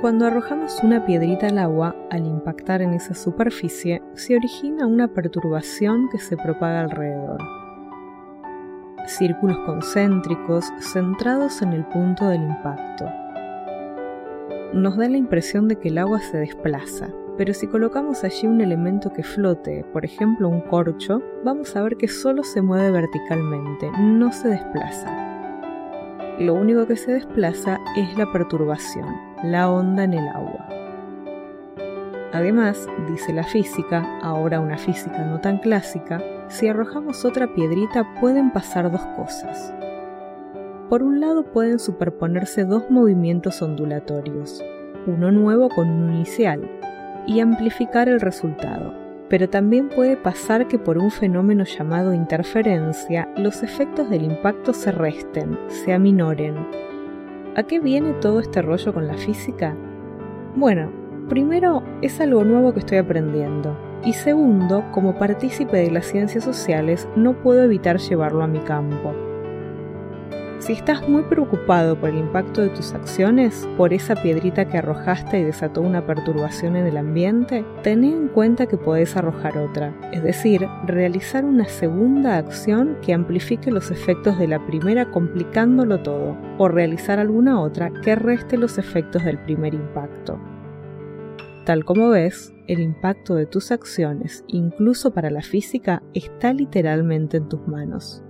Cuando arrojamos una piedrita al agua, al impactar en esa superficie, se origina una perturbación que se propaga alrededor. Círculos concéntricos centrados en el punto del impacto. Nos da la impresión de que el agua se desplaza, pero si colocamos allí un elemento que flote, por ejemplo un corcho, vamos a ver que solo se mueve verticalmente, no se desplaza. Lo único que se desplaza es la perturbación, la onda en el agua. Además, dice la física, ahora una física no tan clásica, si arrojamos otra piedrita pueden pasar dos cosas. Por un lado pueden superponerse dos movimientos ondulatorios, uno nuevo con un inicial, y amplificar el resultado. Pero también puede pasar que por un fenómeno llamado interferencia, los efectos del impacto se resten, se aminoren. ¿A qué viene todo este rollo con la física? Bueno, primero es algo nuevo que estoy aprendiendo. Y segundo, como partícipe de las ciencias sociales, no puedo evitar llevarlo a mi campo. Si estás muy preocupado por el impacto de tus acciones, por esa piedrita que arrojaste y desató una perturbación en el ambiente, ten en cuenta que podés arrojar otra, es decir, realizar una segunda acción que amplifique los efectos de la primera complicándolo todo, o realizar alguna otra que reste los efectos del primer impacto. Tal como ves, el impacto de tus acciones, incluso para la física, está literalmente en tus manos.